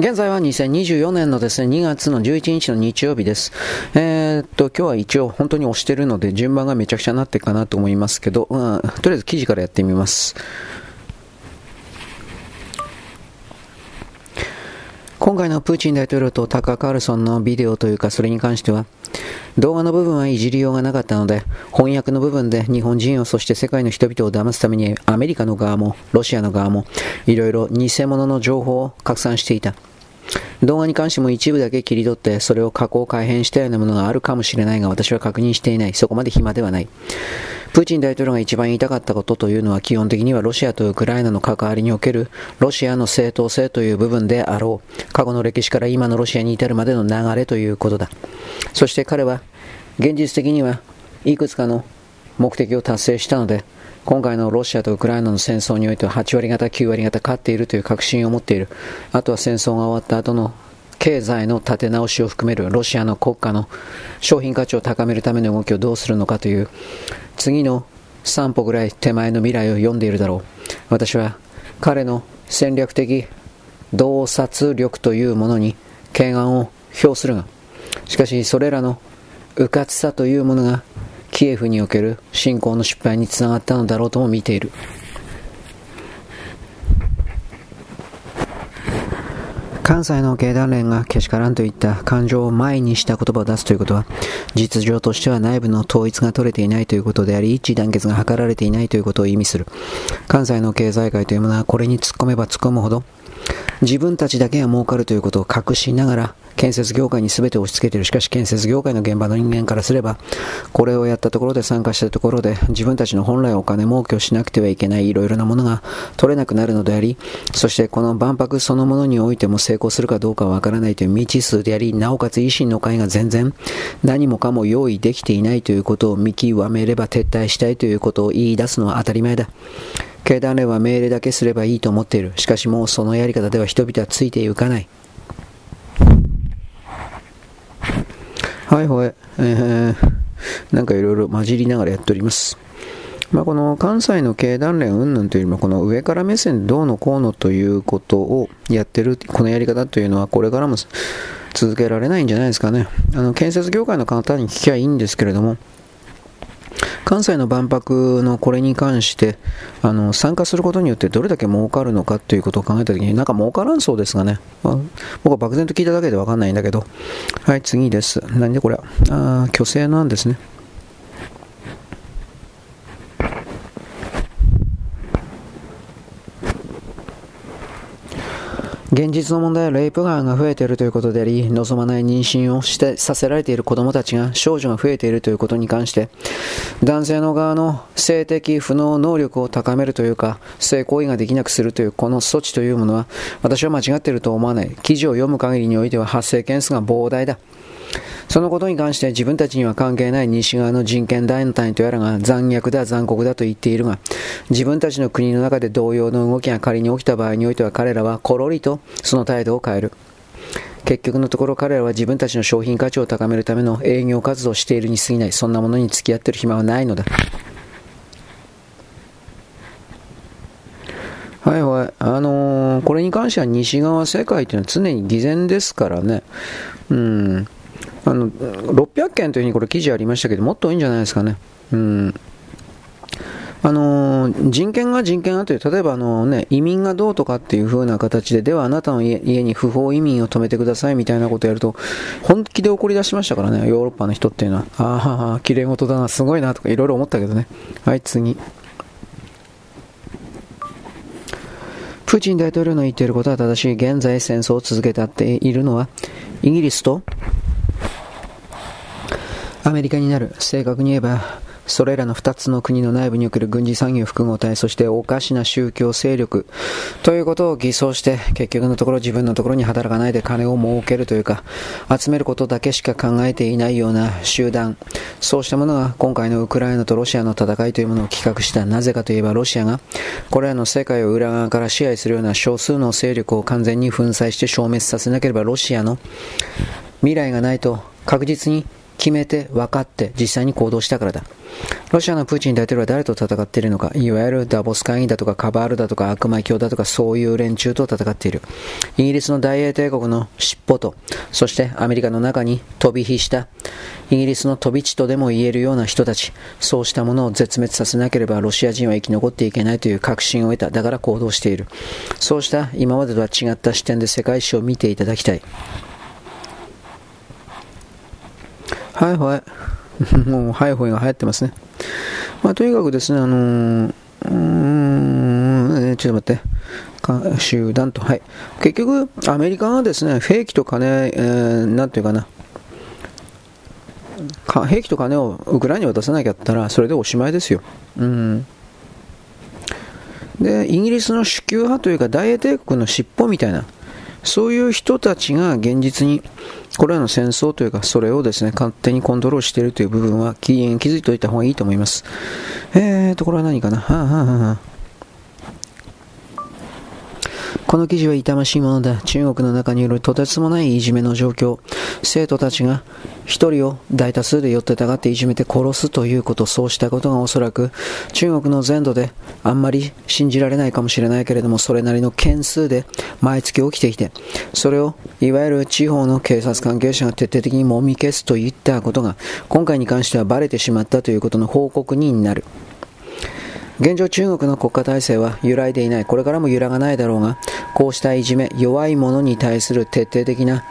現在は2024年のですね、2月の11日の日曜日です。えー、っと、今日は一応本当に押してるので順番がめちゃくちゃなってかなと思いますけど、うん、とりあえず記事からやってみます。今回のプーチン大統領とタカ・カールソンのビデオというかそれに関しては動画の部分はいじりようがなかったので翻訳の部分で日本人をそして世界の人々を騙すためにアメリカの側もロシアの側もいろいろ偽物の情報を拡散していた動画に関しても一部だけ切り取ってそれを加工改変したようなものがあるかもしれないが私は確認していない。そこまで暇ではない。プーチン大統領が一番言いたかったことというのは基本的にはロシアとウクライナの関わりにおけるロシアの正当性という部分であろう。過去の歴史から今のロシアに至るまでの流れということだ。そして彼は現実的にはいくつかの目的を達成したので今回のロシアとウクライナの戦争においては8割方、9割方勝っているという確信を持っている。あとは戦争が終わった後の経済の立て直しを含めるロシアの国家の商品価値を高めるための動きをどうするのかという次の3歩ぐらい手前の未来を読んでいるだろう。私は彼の戦略的洞察力というものに敬願を表するが、しかしそれらの迂闊さというものがキエフにおける侵攻の失敗につながったのだろうとも見ている。関西の経団連がけしからんといった感情を前にした言葉を出すということは、実情としては内部の統一が取れていないということであり、一致団結が図られていないということを意味する。関西の経済界というものはこれに突っ込めば突っ込むほど、自分たちだけが儲かるということを隠しながら、建設業界に全て押し付けている。しかし建設業界の現場の人間からすれば、これをやったところで参加したところで、自分たちの本来お金儲けをしなくてはいけないいろいろなものが取れなくなるのであり、そしてこの万博そのものにおいても成功するかどうかわからないという未知数であり、なおかつ維新の会が全然何もかも用意できていないということを見極めれば撤退したいということを言い出すのは当たり前だ。経団連は命令だけすればいいと思っている。しかしもうそのやり方では人々はついていかない。はいはい、えー、なんかいろいろ混じりながらやっております。まあ、この関西の経団連云々というよりも、この上から目線どうのこうのということをやってる、このやり方というのは、これからも続けられないんじゃないですかね。あの建設業界の方に聞きゃいいんですけれども、関西の万博のこれに関してあの参加することによってどれだけ儲かるのかということを考えたときになんか儲からんそうですがね、まあ、僕は漠然と聞いただけで分かんないんだけど。はい次です。何でこれあ虚勢なんですね。現実の問題はレイプガーが増えているということであり、望まない妊娠をしてさせられている子供たちが、少女が増えているということに関して、男性の側の性的不能能力を高めるというか、性行為ができなくするというこの措置というものは、私は間違っていると思わない。記事を読む限りにおいては発生件数が膨大だ。そのことに関して自分たちには関係ない西側の人権団体とやらが残虐だ残酷だと言っているが、自分たちの国の中で同様の動きが仮に起きた場合においては彼らはコロリとその態度を変える。結局のところ彼らは自分たちの商品価値を高めるための営業活動をしているに過ぎない。そんなものに付き合ってる暇はないのだ。はいはい。あのー、これに関しては西側世界というのは常に偽善ですからね。うん。あの、600件というふうにこれ記事ありましたけど、もっと多いんじゃないですかね。うん。あの人権が人権がという、例えばあの、ね、移民がどうとかっていう風な形で、ではあなたの家に不法移民を止めてくださいみたいなことをやると、本気で怒り出しましたからね、ヨーロッパの人っていうのは。ああ、綺麗事だな、すごいなとかいろいろ思ったけどね。はい、次。プーチン大統領の言っていることは正しい。現在戦争を続けたっているのは、イギリスとアメリカになる。正確に言えば、それらの2つの国の内部における軍事産業複合体、そしておかしな宗教勢力ということを偽装して、結局のところ自分のところに働かないで金を儲けるというか、集めることだけしか考えていないような集団、そうしたものが今回のウクライナとロシアの戦いというものを企画した。なぜかといえばロシアが、これらの世界を裏側から支配するような少数の勢力を完全に粉砕して消滅させなければロシアの未来がないと確実に決めて分かって実際に行動したからだ。ロシアのプーチン大統領は誰と戦っているのか、いわゆるダボス会議だとかカバールだとか悪魔教だとかそういう連中と戦っている。イギリスの大英帝国の尻尾と、そしてアメリカの中に飛び火したイギリスの飛び地とでも言えるような人たち、そうしたものを絶滅させなければロシア人は生き残っていけないという確信を得た。だから行動している。そうした今までとは違った視点で世界史を見ていただきたい。はいはい。もう、ハイホイが流行ってますね。まあ、とにかくですね、あのー、うーん、ちょっと待って。集団と、はい。結局、アメリカがですね、兵器と金、えー、なんていうかな、兵器と金をウクライナに渡さなきゃったら、それでおしまいですよ。うん。で、イギリスの主級派というか、大英帝国の尻尾みたいな、そういう人たちが現実にこれらの戦争というか、それをですね、勝手にコントロールしているという部分は気づいておいた方がいいと思います。えーと、これは何かな？はあ、はあはあこの記事は痛ましいものだ。中国の中によるとてつもないいじめの状況。生徒たちが一人を大多数で寄ってたがっていじめて殺すということ、そうしたことがおそらく中国の全土であんまり信じられないかもしれないけれども、それなりの件数で毎月起きていて、それをいわゆる地方の警察関係者が徹底的にもみ消すといったことが、今回に関してはバレてしまったということの報告になる。現状中国の国家体制は揺らいでいない。これからも揺らがないだろうが、こうしたいじめ、弱い者に対する徹底的な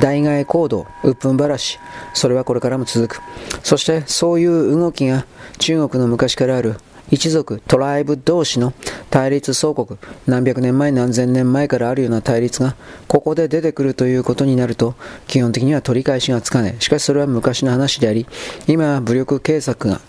代替行動、鬱憤晴らし、それはこれからも続く。そしてそういう動きが中国の昔からある一族、トライブ同士の対立相国、何百年前何千年前からあるような対立が、ここで出てくるということになると、基本的には取り返しがつかない。しかしそれは昔の話であり、今は武力警察が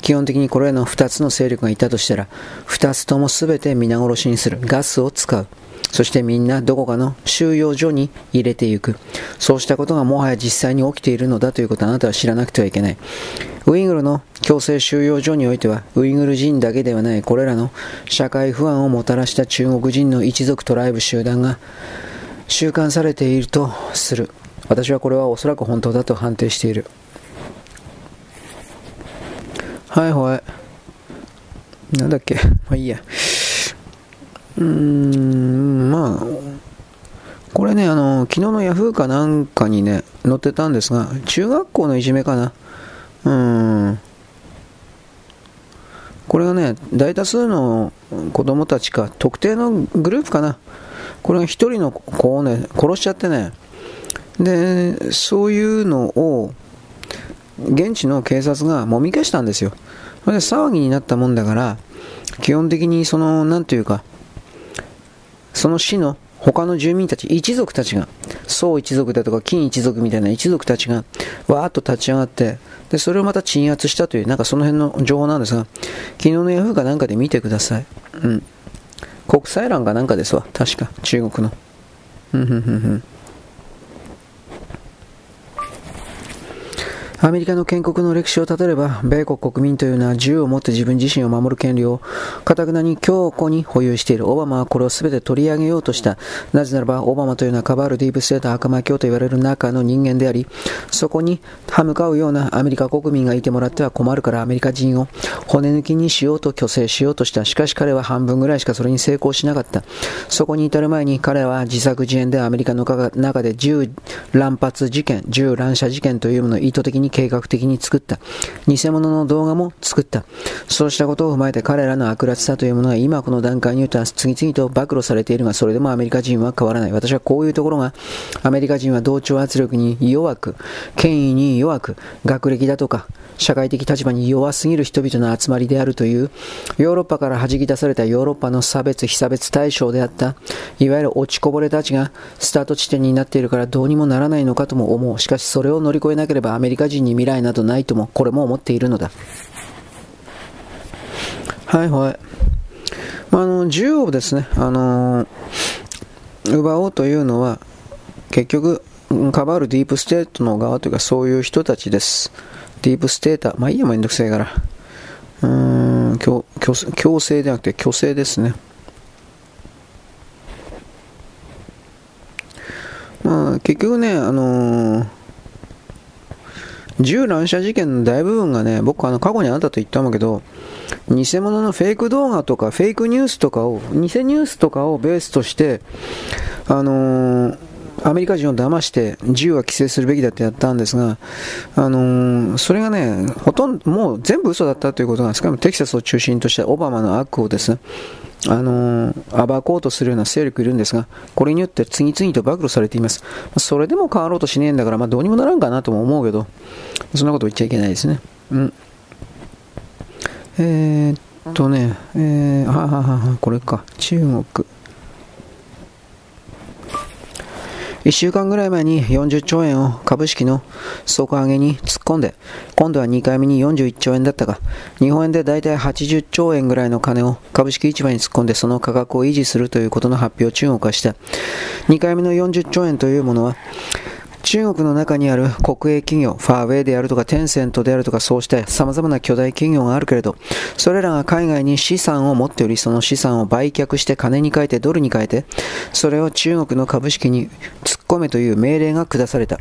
基本的にこれらの2つの勢力がいたとしたら、2つとも全て皆殺しにする。ガスを使う。そしてみんなどこかの収容所に入れていく。そうしたことがもはや実際に起きているのだということをあなたは知らなくてはいけない。ウイグルの強制収容所においては、ウイグル人だけではないこれらの社会不安をもたらした中国人の一族トライブ集団が収監されているとする。私はこれはおそらく本当だと判定している。はいはい。なんだっけ？まあいいや。うーん、まあ、これね、あの、昨日のヤフーかなんかにね、載ってたんですが、中学校のいじめかな。うーん。これがね、大多数の子供たちか、特定のグループかな。これが一人の子をね、殺しちゃってね。で、そういうのを、現地の警察がもみ消したんですよ。それで騒ぎになったもんだから、基本的にその、なんというか、その市の他の住民たち、一族たちが、宋一族だとか金一族みたいな一族たちが、わーっと立ち上がって、で、それをまた鎮圧したという、なんかその辺の情報なんですが、昨日のヤフーかなんかで見てください。うん。国際欄かなんかですわ。確か、中国の。うん、うん、うん、うん。アメリカの建国の歴史をたどれば、米国国民というのは銃を持って自分自身を守る権利を、かたくなに強固に保有している。オバマはこれを全て取り上げようとした。なぜならば、オバマというのはカバールディープステート悪魔教と言われる中の人間であり、そこに歯向かうようなアメリカ国民がいてもらっては困るからアメリカ人を骨抜きにしようと虚勢しようとした。しかし彼は半分ぐらいしかそれに成功しなかった。そこに至る前に彼は自作自演でアメリカの中で銃乱発事件、銃乱射事件というものを意図的にに計画的に作った。偽物の動画も作った。そうしたことを踏まえて彼らの悪辣さというものは今この段階によっては次々と暴露されているが、それでもアメリカ人は変わらない。私はこういうところが、アメリカ人は同調圧力に弱く、権威に弱く、学歴だとか、社会的立場に弱すぎる人々の集まりであるという、ヨーロッパから弾き出されたヨーロッパの差別、非差別対象であった、いわゆる落ちこぼれたちがスタート地点になっているからどうにもならないのかとも思う。しかしそれを乗り越えなければアメリカ人に未来などないとも、これも思っているのだ。はいはい。あの、銃をですね、あの奪おうというのは、結局、カバールディープステートの側というかそういう人たちです。ディープステーター、まあいいや、めんどくせえから。うーん、強強制ではなくて虚勢ですね。まあ結局ね、あのー、銃乱射事件の大部分がね、僕あの過去にあったと言ったんだけど、偽物のフェイク動画とかフェイクニュースとかを、偽ニュースとかをベースとして、あのーアメリカ人を騙して銃は規制するべきだってやったんですが、あのー、それがね、ほとんど、もう全部嘘だったということが、しかもテキサスを中心としたオバマの悪をですね、あのー、暴こうとするような勢力いるんですが、これによって次々と暴露されています。それでも変わろうとしねえんだから、まあ、どうにもならんかなとも思うけど、そんなこと言っちゃいけないですね。うん。えー、っとね、えー、はははこれか、中国。1週間ぐらい前に40兆円を株式の底上げに突っ込んで、今度は2回目に41兆円だったが、日本円でだいたい80兆円ぐらいの金を株式市場に突っ込んでその価格を維持するということの発表を中国はした。2回目の40兆円というものは、中国の中にある国営企業、ファーウェイであるとかテンセントであるとかそうした様々な巨大企業があるけれど、それらが海外に資産を持っており、その資産を売却して金に変えてドルに変えて、それを中国の株式に突っ込めという命令が下された。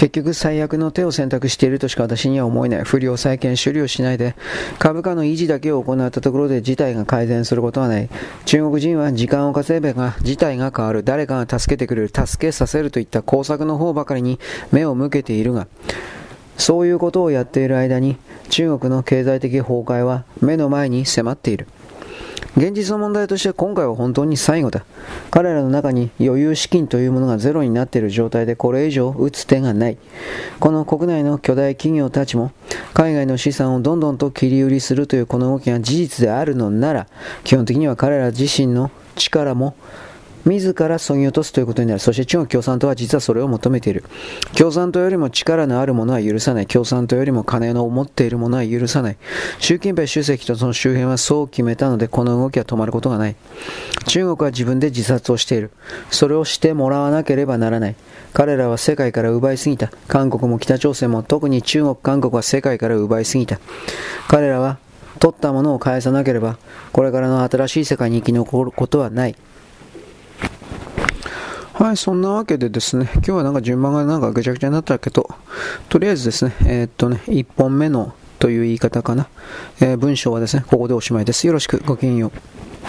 結局最悪の手を選択しているとしか私には思えない。不良債権処理をしないで、株価の維持だけを行ったところで事態が改善することはない。中国人は時間を稼げば事態が変わる。誰かが助けてくれる。助けさせるといった工作の方ばかりに目を向けているが、そういうことをやっている間に中国の経済的崩壊は目の前に迫っている。現実の問題として今回は本当に最後だ。彼らの中に余裕資金というものがゼロになっている状態でこれ以上打つ手がない。この国内の巨大企業たちも海外の資産をどんどんと切り売りするというこの動きが事実であるのなら基本的には彼ら自身の力も自らそぎ落とすということになる。そして中国共産党は実はそれを求めている。共産党よりも力のあるものは許さない。共産党よりも金の持っているものは許さない。習近平主席とその周辺はそう決めたので、この動きは止まることがない。中国は自分で自殺をしている。それをしてもらわなければならない。彼らは世界から奪いすぎた。韓国も北朝鮮も特に中国、韓国は世界から奪いすぎた。彼らは取ったものを返さなければ、これからの新しい世界に生き残ることはない。はい、そんなわけでですね、今日はなんか順番がなんかぐちゃぐちゃになったけど、とりあえずですね、えー、っとね、1本目のという言い方かな、えー、文章はですね、ここでおしまいです。よろしく、ごきげんよう。